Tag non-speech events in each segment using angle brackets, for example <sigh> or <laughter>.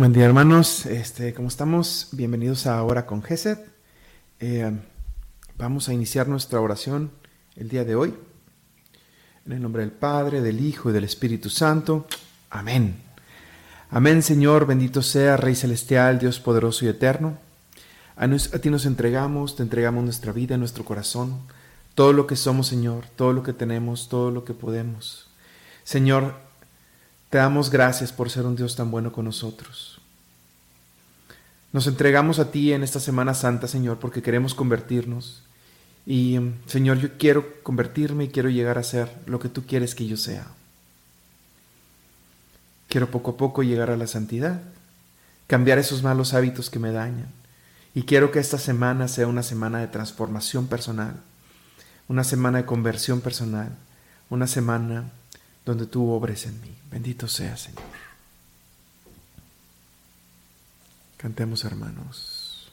Buen día hermanos, este, ¿cómo estamos? Bienvenidos a Ahora con Gesed. Eh, vamos a iniciar nuestra oración el día de hoy. En el nombre del Padre, del Hijo y del Espíritu Santo. Amén. Amén Señor, bendito sea Rey Celestial, Dios poderoso y eterno. A, a ti nos entregamos, te entregamos nuestra vida, nuestro corazón, todo lo que somos Señor, todo lo que tenemos, todo lo que podemos. Señor, te damos gracias por ser un Dios tan bueno con nosotros. Nos entregamos a ti en esta Semana Santa, Señor, porque queremos convertirnos. Y, Señor, yo quiero convertirme y quiero llegar a ser lo que tú quieres que yo sea. Quiero poco a poco llegar a la santidad, cambiar esos malos hábitos que me dañan. Y quiero que esta semana sea una semana de transformación personal, una semana de conversión personal, una semana donde tú obres en mí. Bendito sea, Señor. Cantemos, hermanos.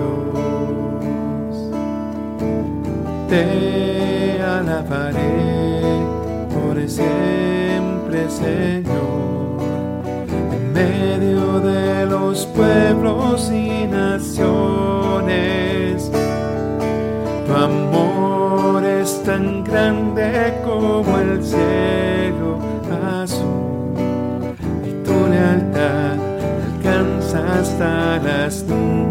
Te alabaré por siempre, Señor, en medio de los pueblos y naciones. Tu amor es tan grande como el cielo azul y tu lealtad hasta las nubes.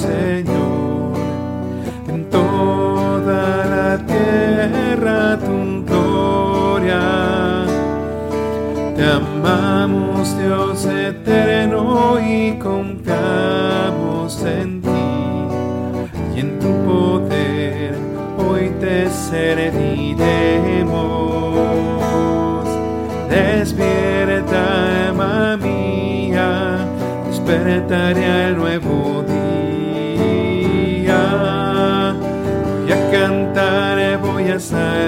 Señor, en toda la tierra tu gloria. Te amamos, Dios eterno, y confiamos en ti y en tu poder. Hoy te serviremos. Despierta, alma mía, despertaré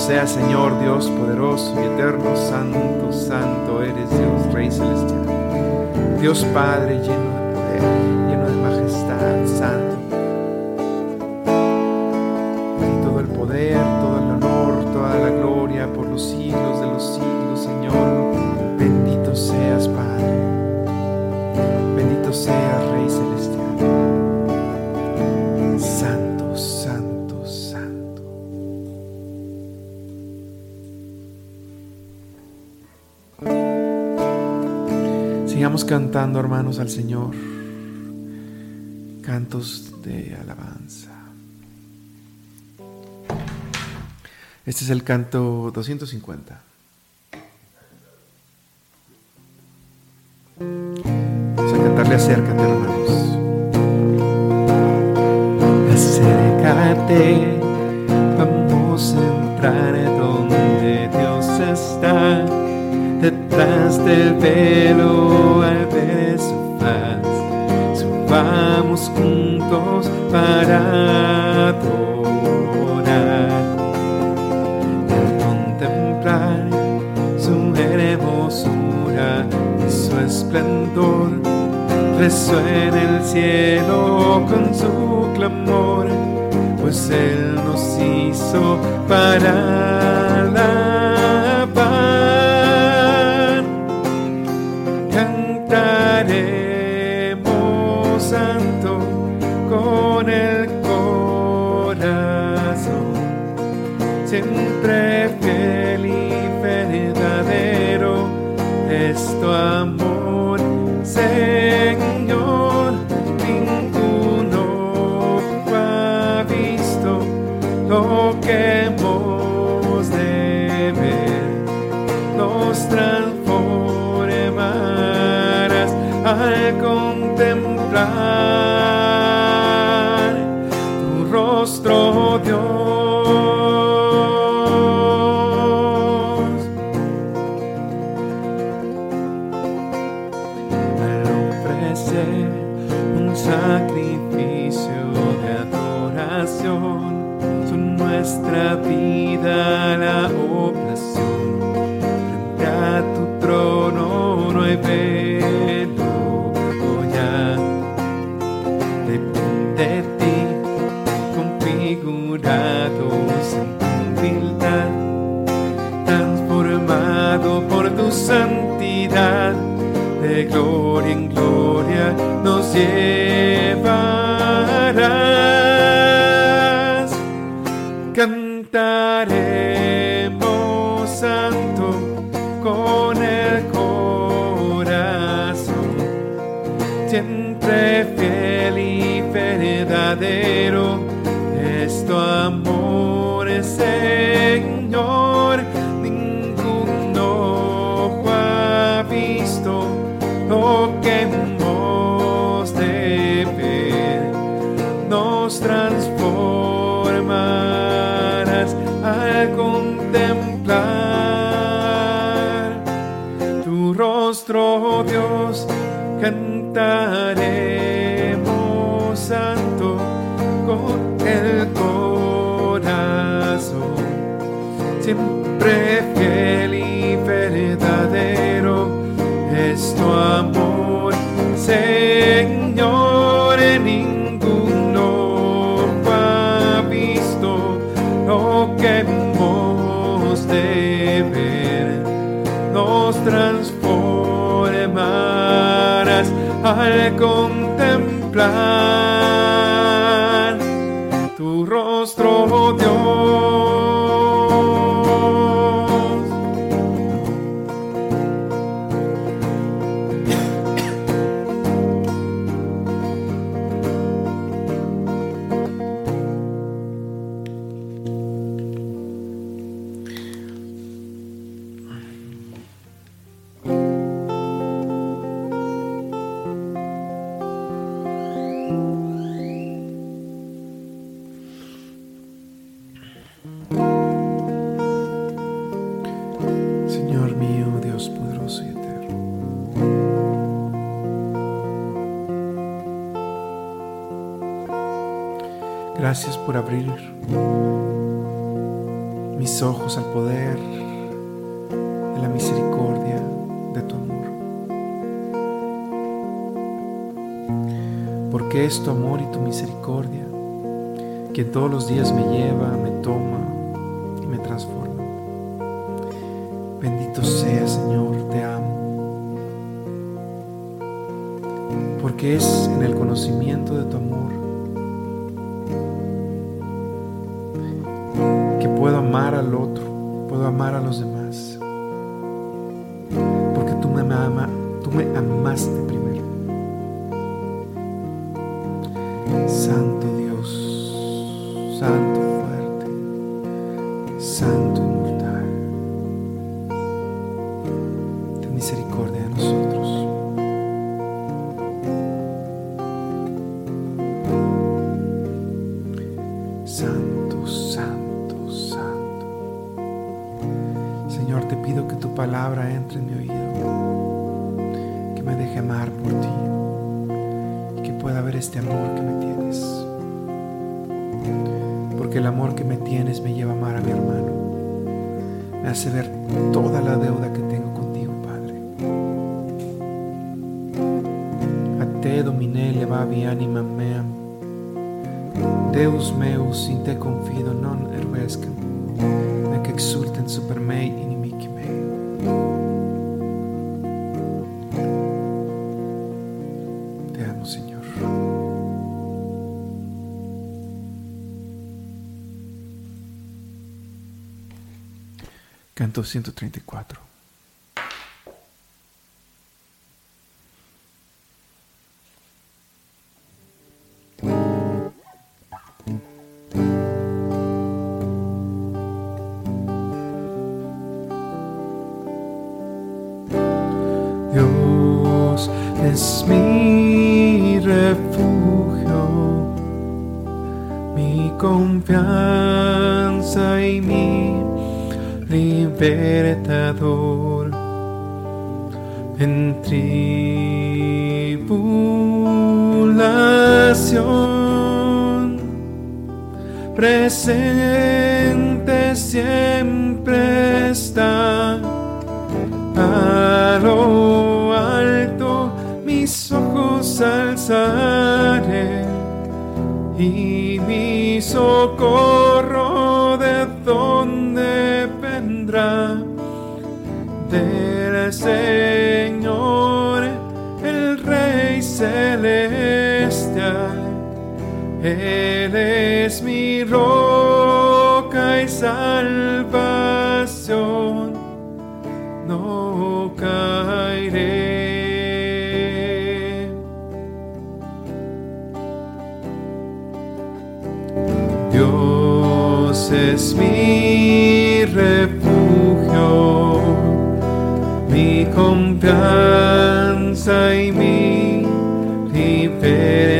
sea Señor Dios poderoso y eterno, santo, santo eres Dios, Rey celestial. Dios Padre lleno de poder, lleno de majestad, santo. Cantando, hermanos, al Señor. Cantos de alabanza. Este es el canto 250. Vamos a cantarle acércate, hermano. resuena el cielo con su clamor, pues Él nos hizo parar. un sacrificio de adoración. Son nuestra vida la Gracias por abrir mis ojos al poder de la misericordia de tu amor. Porque es tu amor y tu misericordia que todos los días me lleva, me toma y me transforma. Bendito sea Señor, te amo. Porque es en el conocimiento de tu amor Porque el amor que me tienes me lleva a amar a mi hermano, me hace ver toda la deuda que tengo contigo, Padre. A te domine levavi anima meam, Deus meus in te confido non ervescam, nec exultent super me inimici Canto 134. Dios es mi refugio, mi confianza y mi libertador. En tribulación, presente siempre está. A lo alto mis ojos alzaré y mi socorro de donde vendrá del Señor el Rey celestial. Él es mi roca y salvación. No caeré. Dios es mi refugio, mi confianza y mi libertador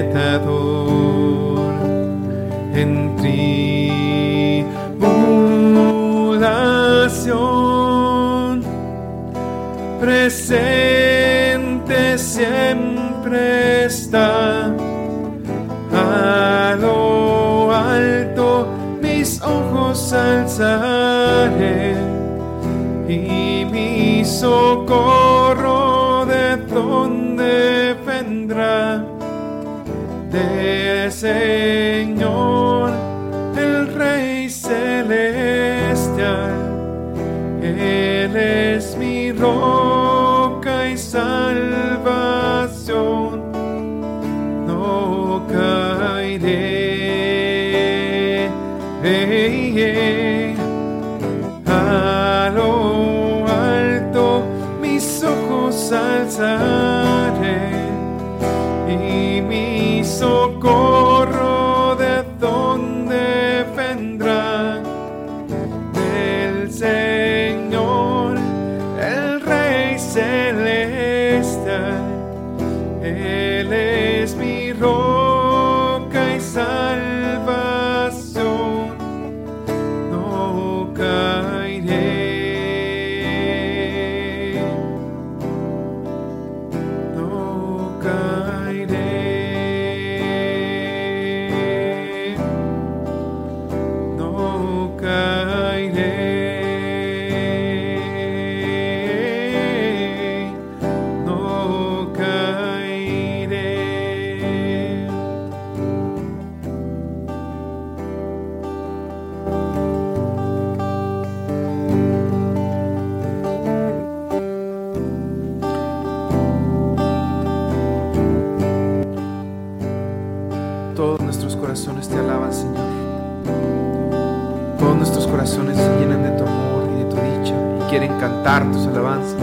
tus alabanzas,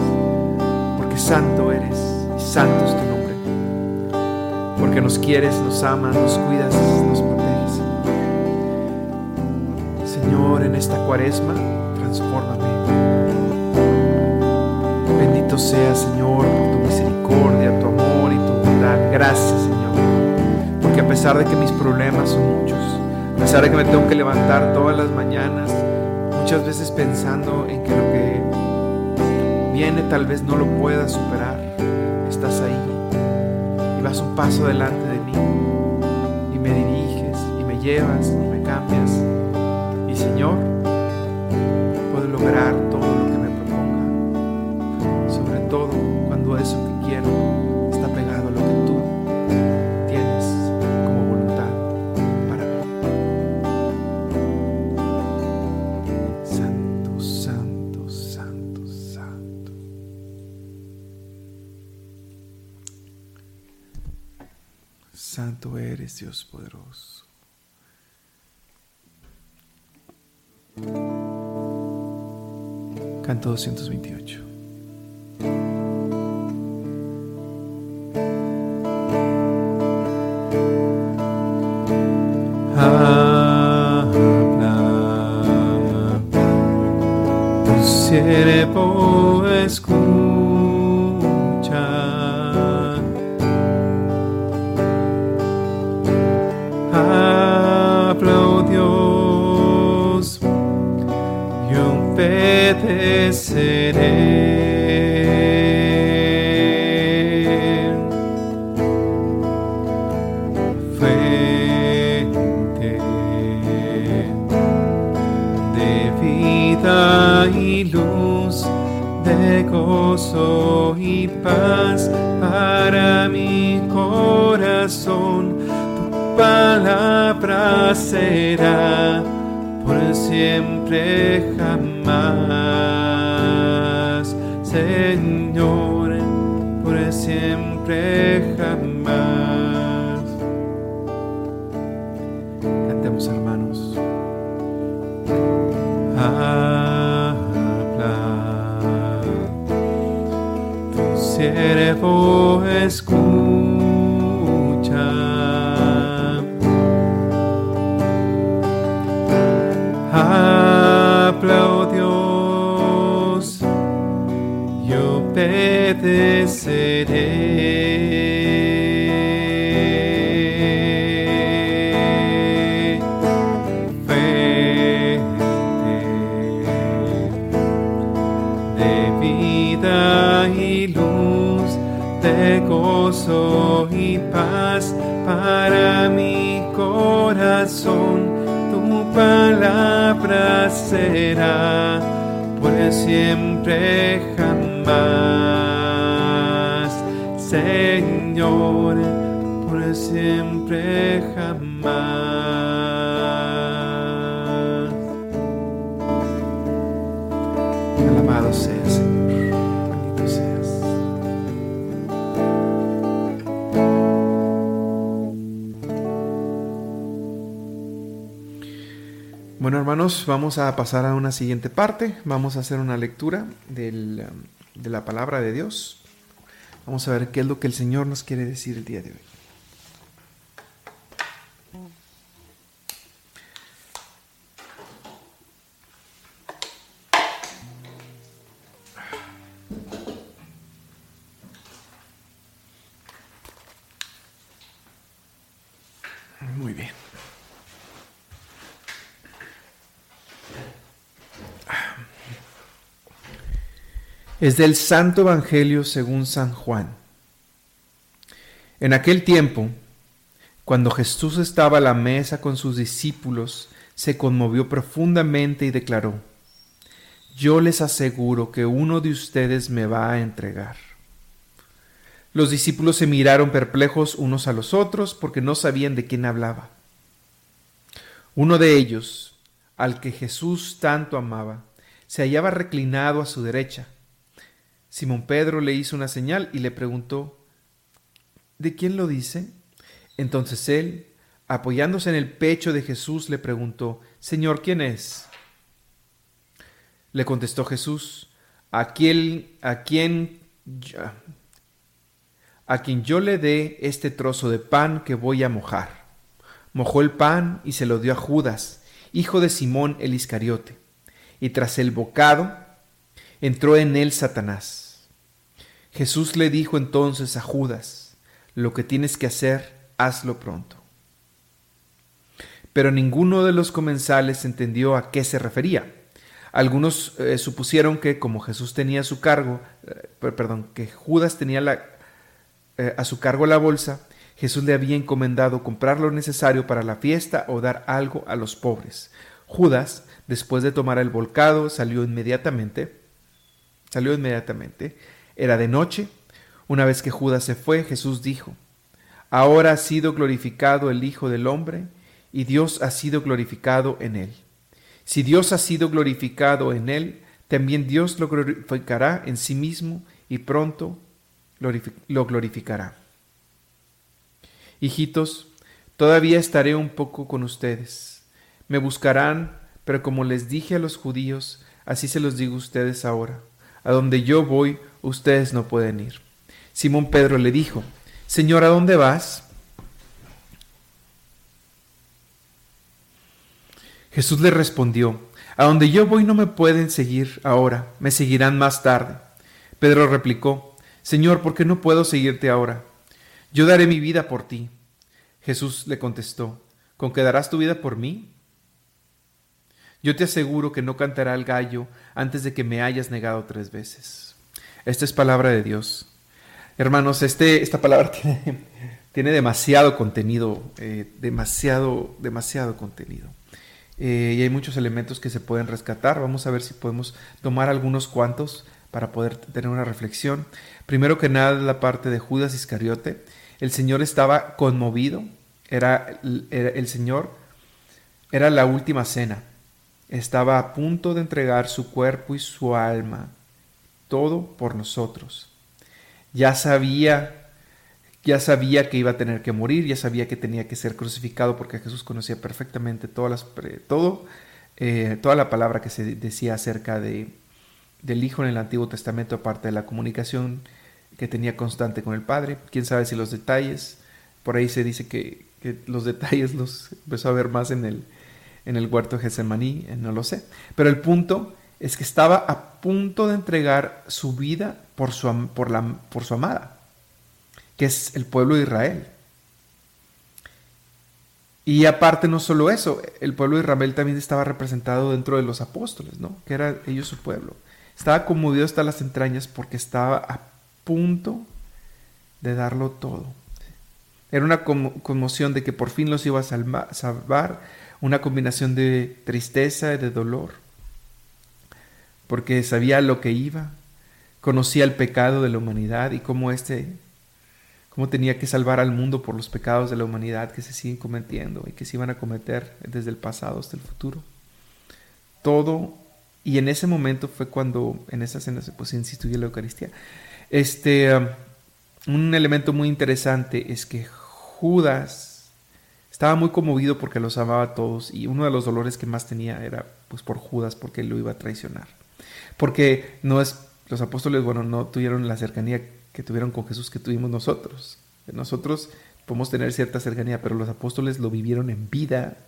porque santo eres y santo es tu nombre. Porque nos quieres, nos amas, nos cuidas, nos proteges. Señor, en esta cuaresma, transfórmame. Bendito sea, Señor, por tu misericordia, tu amor y tu bondad. Gracias, Señor. Porque a pesar de que mis problemas son muchos, a pesar de que me tengo que levantar todas las mañanas, muchas veces pensando en que lo que viene tal vez no lo pueda superar, estás ahí y vas un paso delante de mí. Y me diriges y me llevas y me cambias. Y Señor, puedo lograr todo lo que me proponga, sobre todo cuando eso que Santo eres Dios poderoso. Canto 228. Habla, tu siervo escucha. Obedeceré. Fuente de vida y luz, de gozo y paz para mi corazón. Tu palabra será por siempre siervo escucha. Habla, oh Dios, yo obedeceré. Gozo y paz para mi corazón. Tu palabra será por siempre jamás, Señor, por siempre jamás. Vamos a pasar a una siguiente parte. Vamos a hacer una lectura del, um, de la palabra de Dios. Vamos a ver qué es lo que el Señor nos quiere decir el día de hoy. Es del Santo Evangelio según San Juan. En aquel tiempo, cuando Jesús estaba a la mesa con sus discípulos, se conmovió profundamente y declaró, Yo les aseguro que uno de ustedes me va a entregar. Los discípulos se miraron perplejos unos a los otros porque no sabían de quién hablaba. Uno de ellos, al que Jesús tanto amaba, se hallaba reclinado a su derecha. Simón Pedro le hizo una señal y le preguntó, ¿De quién lo dice? Entonces él, apoyándose en el pecho de Jesús, le preguntó, Señor, ¿quién es? Le contestó Jesús, aquel a quien a quien yo le dé este trozo de pan que voy a mojar. Mojó el pan y se lo dio a Judas, hijo de Simón el Iscariote. Y tras el bocado, entró en él Satanás. Jesús le dijo entonces a Judas, lo que tienes que hacer, hazlo pronto. Pero ninguno de los comensales entendió a qué se refería. Algunos eh, supusieron que como Jesús tenía su cargo, eh, perdón, que Judas tenía eh, a su cargo la bolsa, Jesús le había encomendado comprar lo necesario para la fiesta o dar algo a los pobres. Judas, después de tomar el volcado, salió inmediatamente. Salió inmediatamente. Era de noche. Una vez que Judas se fue, Jesús dijo, Ahora ha sido glorificado el Hijo del Hombre, y Dios ha sido glorificado en él. Si Dios ha sido glorificado en él, también Dios lo glorificará en sí mismo y pronto lo glorificará. Hijitos, todavía estaré un poco con ustedes. Me buscarán, pero como les dije a los judíos, así se los digo a ustedes ahora. A donde yo voy, ustedes no pueden ir. Simón Pedro le dijo, Señor, ¿a dónde vas? Jesús le respondió, A donde yo voy no me pueden seguir ahora, me seguirán más tarde. Pedro replicó, Señor, ¿por qué no puedo seguirte ahora? Yo daré mi vida por ti. Jesús le contestó, ¿con qué darás tu vida por mí? Yo te aseguro que no cantará el gallo antes de que me hayas negado tres veces. Esta es palabra de Dios. Hermanos, este, esta palabra <laughs> tiene, demasiado contenido, eh, demasiado, demasiado contenido. Eh, y hay muchos elementos que se pueden rescatar. Vamos a ver si podemos tomar algunos cuantos para poder tener una reflexión. Primero que nada, la parte de Judas Iscariote. El Señor estaba conmovido. Era, el Señor, era la última cena. Estaba a punto de entregar su cuerpo y su alma, todo por nosotros. Ya sabía ya sabía que iba a tener que morir, ya sabía que tenía que ser crucificado porque Jesús conocía perfectamente todas las, todo, eh, toda la palabra que se decía acerca de, del Hijo en el Antiguo Testamento, aparte de la comunicación que tenía constante con el Padre. Quién sabe si los detalles, por ahí se dice que, los detalles los empezó a ver más en el, en el huerto de Getsemaní, eh, no lo sé. Pero el punto es que estaba a punto de entregar su vida por su, por la, por su amada, que es el pueblo de Israel. Y aparte no solo eso, el pueblo de Israel también estaba representado dentro de los apóstoles, ¿no? Que era ellos su pueblo. Estaba conmovido hasta las entrañas porque estaba a punto de darlo todo. Era una conmoción de que por fin los iba a salvar, una combinación de tristeza y de dolor, porque sabía lo que iba, conocía el pecado de la humanidad y cómo este cómo tenía que salvar al mundo por los pecados de la humanidad que se siguen cometiendo y que se iban a cometer desde el pasado hasta el futuro. Todo y en ese momento fue cuando en esa cena pues, se instituyó la Eucaristía. Este, um, un elemento muy interesante es que Judas estaba muy conmovido porque los amaba a todos y uno de los dolores que más tenía era pues por Judas porque él lo iba a traicionar. Porque no es los apóstoles, bueno, no tuvieron la cercanía que tuvieron con Jesús que tuvimos nosotros. Nosotros podemos tener cierta cercanía, pero los apóstoles lo vivieron en vida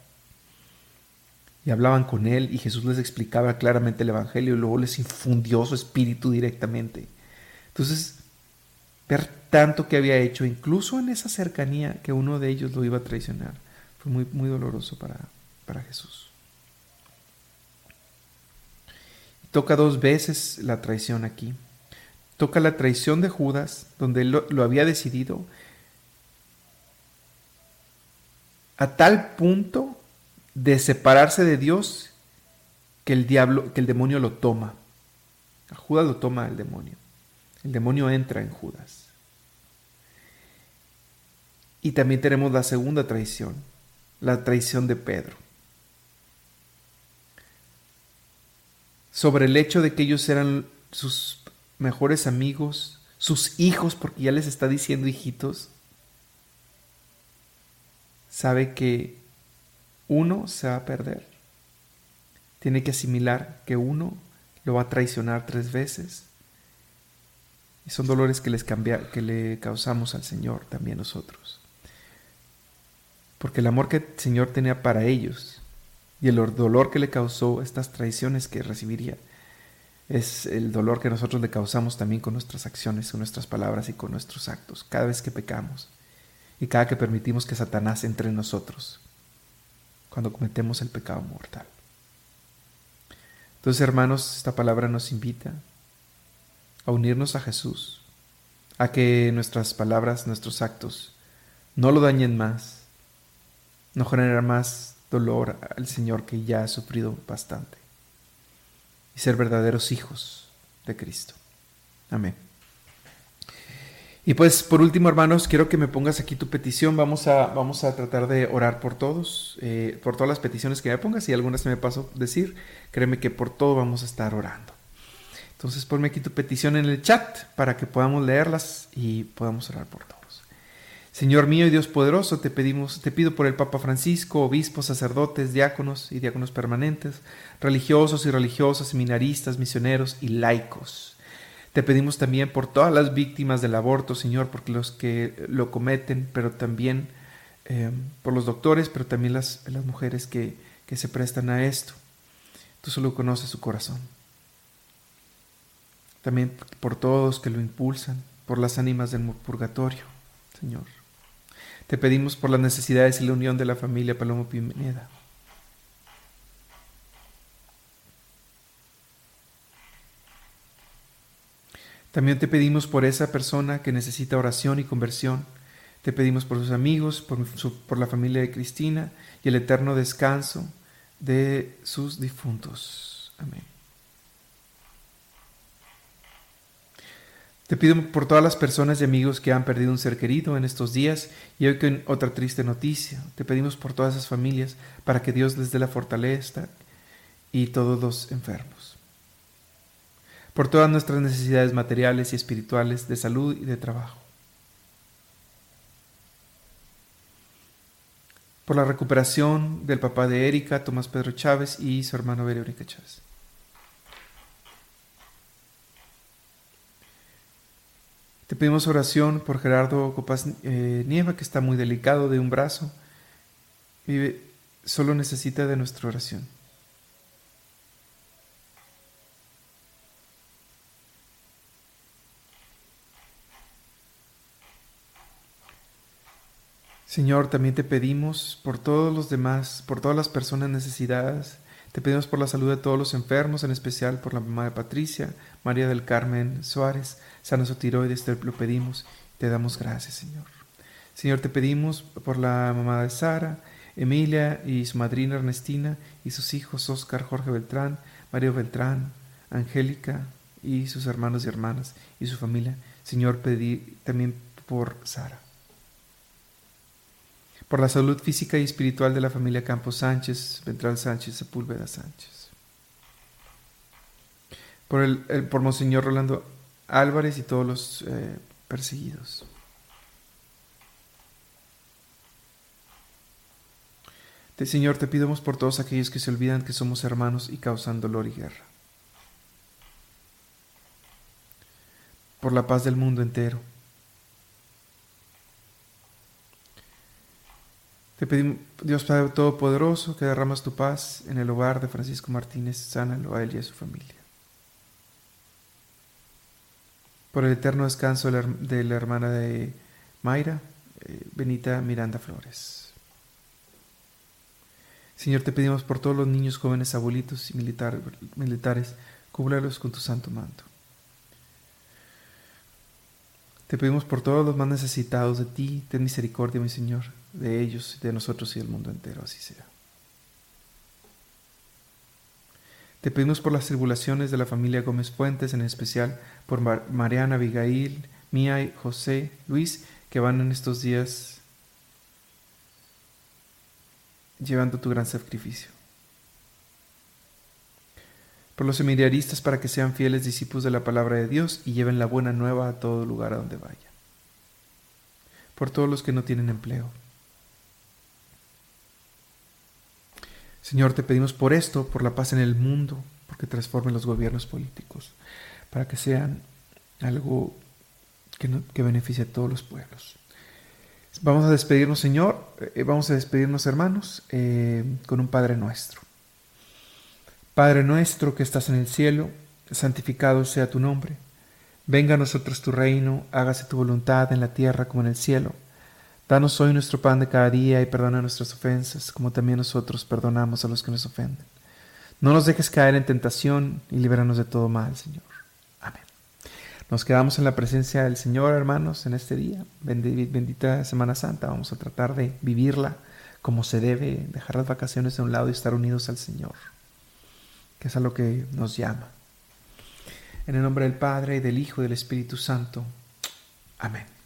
y hablaban con él y Jesús les explicaba claramente el Evangelio y luego les infundió su espíritu directamente. Entonces, ver tanto que había hecho, incluso en esa cercanía que uno de ellos lo iba a traicionar, fue muy, muy doloroso para, para Jesús. Toca dos veces la traición aquí. Toca la traición de Judas, donde lo, lo había decidido, a tal punto de separarse de Dios que el diablo, que el demonio lo toma. A Judas lo toma el demonio. El demonio entra en Judas. Y también tenemos la segunda traición, la traición de Pedro. Sobre el hecho de que ellos eran sus mejores amigos, sus hijos, porque ya les está diciendo hijitos, sabe que uno se va a perder. Tiene que asimilar que uno lo va a traicionar tres veces. Y son dolores que, les cambia, que le causamos al Señor también nosotros. Porque el amor que el Señor tenía para ellos y el dolor que le causó estas traiciones que recibiría es el dolor que nosotros le causamos también con nuestras acciones, con nuestras palabras y con nuestros actos, cada vez que pecamos y cada que permitimos que Satanás entre en nosotros cuando cometemos el pecado mortal. Entonces, hermanos, esta palabra nos invita a unirnos a Jesús, a que nuestras palabras, nuestros actos, no lo dañen más, no generen más dolor al Señor que ya ha sufrido bastante, y ser verdaderos hijos de Cristo. Amén. Y pues por último, hermanos, quiero que me pongas aquí tu petición. Vamos a, vamos a tratar de orar por todos, eh, por todas las peticiones que me pongas. Si algunas se me pasó decir, créeme que por todo vamos a estar orando. Entonces ponme aquí tu petición en el chat para que podamos leerlas y podamos orar por todos. Señor mío y Dios poderoso, te pedimos, te pido por el Papa Francisco, obispos, sacerdotes, diáconos y diáconos permanentes, religiosos y religiosas, seminaristas, misioneros y laicos te pedimos también por todas las víctimas del aborto, Señor, porque los que lo cometen, pero también eh, por los doctores, pero también las, las mujeres que, que se prestan a esto. Tú solo conoces su corazón. También por todos que lo impulsan, por las ánimas del purgatorio, Señor. Te pedimos por las necesidades y la unión de la familia Palomo Pineda. También te pedimos por esa persona que necesita oración y conversión. Te pedimos por sus amigos, por, por la familia de Cristina y el eterno descanso de sus difuntos. Amén. Te pido por todas las personas y amigos que han perdido un ser querido en estos días y hoy con otra triste noticia. Te pedimos por todas esas familias para que Dios les dé la fortaleza y todos los enfermos por todas nuestras necesidades materiales y espirituales, de salud y de trabajo. Por la recuperación del papá de Erika, Tomás Pedro Chávez y su hermano Verónica Chávez. Te pedimos oración por Gerardo Copas eh, Nieva, que está muy delicado de un brazo. Vive, solo necesita de nuestra oración. Señor, también te pedimos por todos los demás, por todas las personas necesitadas. Te pedimos por la salud de todos los enfermos, en especial por la mamá de Patricia, María del Carmen Suárez, sana su tiroides, te lo pedimos. Te damos gracias, Señor. Señor, te pedimos por la mamá de Sara, Emilia y su madrina Ernestina y sus hijos Oscar, Jorge Beltrán, Mario Beltrán, Angélica y sus hermanos y hermanas y su familia. Señor, pedí también por Sara por la salud física y espiritual de la familia Campos Sánchez, Ventral Sánchez, Sepúlveda Sánchez. Por, el, por Monseñor Rolando Álvarez y todos los eh, perseguidos. Señor, te pidamos por todos aquellos que se olvidan que somos hermanos y causan dolor y guerra. Por la paz del mundo entero Te pedimos, Dios Padre Todopoderoso, que derramas tu paz en el hogar de Francisco Martínez, sánalo a él y a su familia. Por el eterno descanso de la hermana de Mayra, eh, Benita Miranda Flores. Señor, te pedimos por todos los niños, jóvenes, abuelitos y militares, cúbralos con tu santo manto. Te pedimos por todos los más necesitados de ti, ten misericordia, mi Señor de ellos, de nosotros y del mundo entero, así sea. Te pedimos por las tribulaciones de la familia Gómez Fuentes, en especial por Mariana, Abigail, Mía y José, Luis, que van en estos días llevando tu gran sacrificio. Por los seminaristas para que sean fieles discípulos de la palabra de Dios y lleven la buena nueva a todo lugar a donde vayan. Por todos los que no tienen empleo Señor, te pedimos por esto, por la paz en el mundo, porque transformen los gobiernos políticos, para que sean algo que, beneficie a todos los pueblos. Vamos a despedirnos, Señor, eh, vamos a despedirnos, hermanos, eh, con un Padre nuestro. Padre nuestro que estás en el cielo, santificado sea tu nombre. Venga a nosotros tu reino, hágase tu voluntad en la tierra como en el cielo. Danos hoy nuestro pan de cada día y perdona nuestras ofensas, como también nosotros perdonamos a los que nos ofenden. No nos dejes caer en tentación y líbranos de todo mal, Señor. Amén. Nos quedamos en la presencia del Señor, hermanos, en este día. Bendita Semana Santa. Vamos a tratar de vivirla como se debe, dejar las vacaciones de un lado y estar unidos al Señor, que es a lo que nos llama. En el nombre del Padre, y del Hijo, y del Espíritu Santo. Amén.